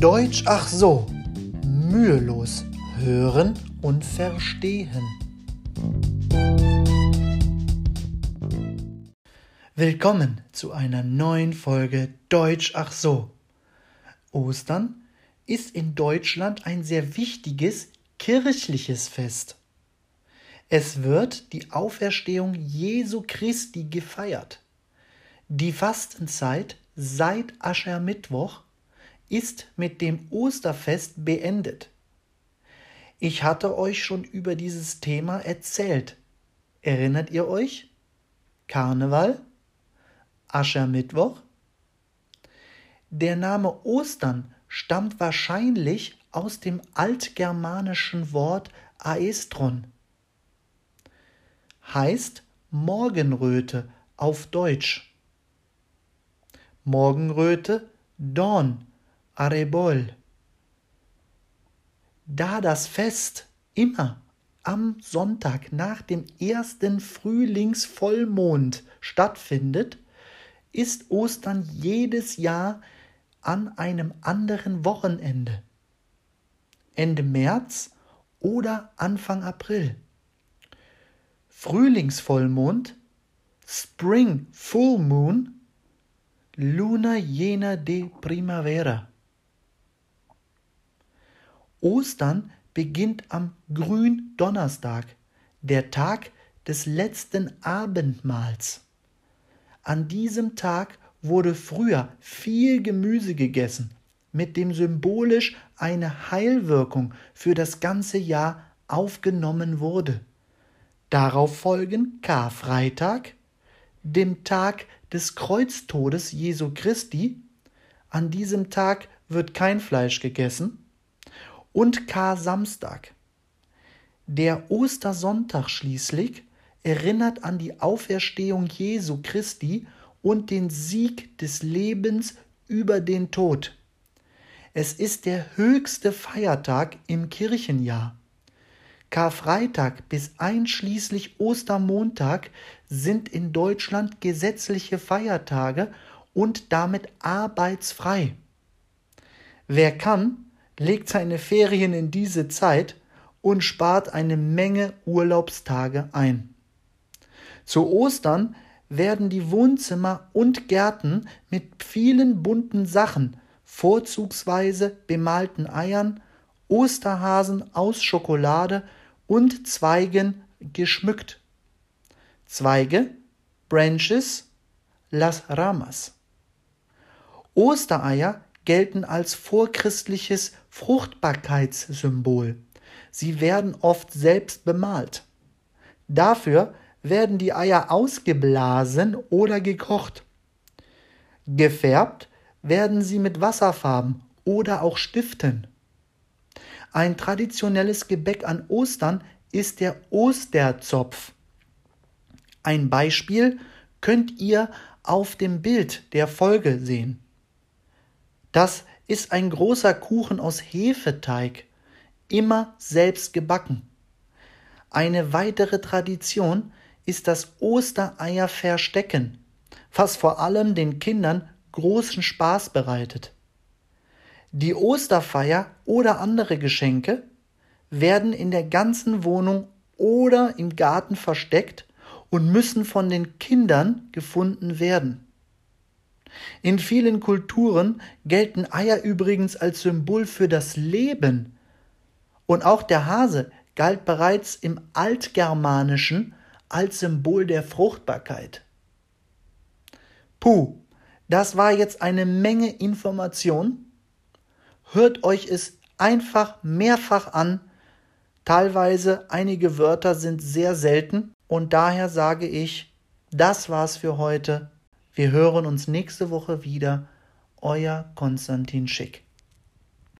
Deutsch ach so, mühelos hören und verstehen. Willkommen zu einer neuen Folge Deutsch ach so. Ostern ist in Deutschland ein sehr wichtiges kirchliches Fest. Es wird die Auferstehung Jesu Christi gefeiert. Die Fastenzeit seit Aschermittwoch ist mit dem Osterfest beendet. Ich hatte euch schon über dieses Thema erzählt. Erinnert ihr euch? Karneval? Aschermittwoch? Der Name Ostern stammt wahrscheinlich aus dem altgermanischen Wort Aestron. Heißt Morgenröte auf Deutsch. Morgenröte, Dawn, Arebol. Da das Fest immer am Sonntag nach dem ersten Frühlingsvollmond stattfindet, ist Ostern jedes Jahr an einem anderen Wochenende. Ende März oder Anfang April. Frühlingsvollmond, Spring Full Moon, Luna llena de primavera. Ostern beginnt am Gründonnerstag, der Tag des letzten Abendmahls. An diesem Tag wurde früher viel Gemüse gegessen, mit dem symbolisch eine Heilwirkung für das ganze Jahr aufgenommen wurde. Darauf folgen Karfreitag, dem Tag des Kreuztodes Jesu Christi, an diesem Tag wird kein Fleisch gegessen, und Kar-Samstag. Der Ostersonntag schließlich erinnert an die Auferstehung Jesu Christi und den Sieg des Lebens über den Tod. Es ist der höchste Feiertag im Kirchenjahr. Karfreitag bis einschließlich Ostermontag sind in Deutschland gesetzliche Feiertage und damit arbeitsfrei. Wer kann, legt seine Ferien in diese Zeit und spart eine Menge Urlaubstage ein. Zu Ostern werden die Wohnzimmer und Gärten mit vielen bunten Sachen, vorzugsweise bemalten Eiern, Osterhasen aus Schokolade und Zweigen geschmückt. Zweige, Branches, Las Ramas. Ostereier gelten als vorchristliches Fruchtbarkeitssymbol. Sie werden oft selbst bemalt. Dafür werden die Eier ausgeblasen oder gekocht. Gefärbt werden sie mit Wasserfarben oder auch Stiften. Ein traditionelles Gebäck an Ostern ist der Osterzopf. Ein Beispiel könnt ihr auf dem Bild der Folge sehen. Das ist ein großer Kuchen aus Hefeteig, immer selbst gebacken. Eine weitere Tradition ist das Ostereier verstecken, was vor allem den Kindern großen Spaß bereitet. Die Osterfeier oder andere Geschenke werden in der ganzen Wohnung oder im Garten versteckt und müssen von den Kindern gefunden werden. In vielen Kulturen gelten Eier übrigens als Symbol für das Leben. Und auch der Hase galt bereits im Altgermanischen als Symbol der Fruchtbarkeit. Puh, das war jetzt eine Menge Information hört euch es einfach mehrfach an. Teilweise einige Wörter sind sehr selten und daher sage ich, das war's für heute. Wir hören uns nächste Woche wieder. Euer Konstantin Schick.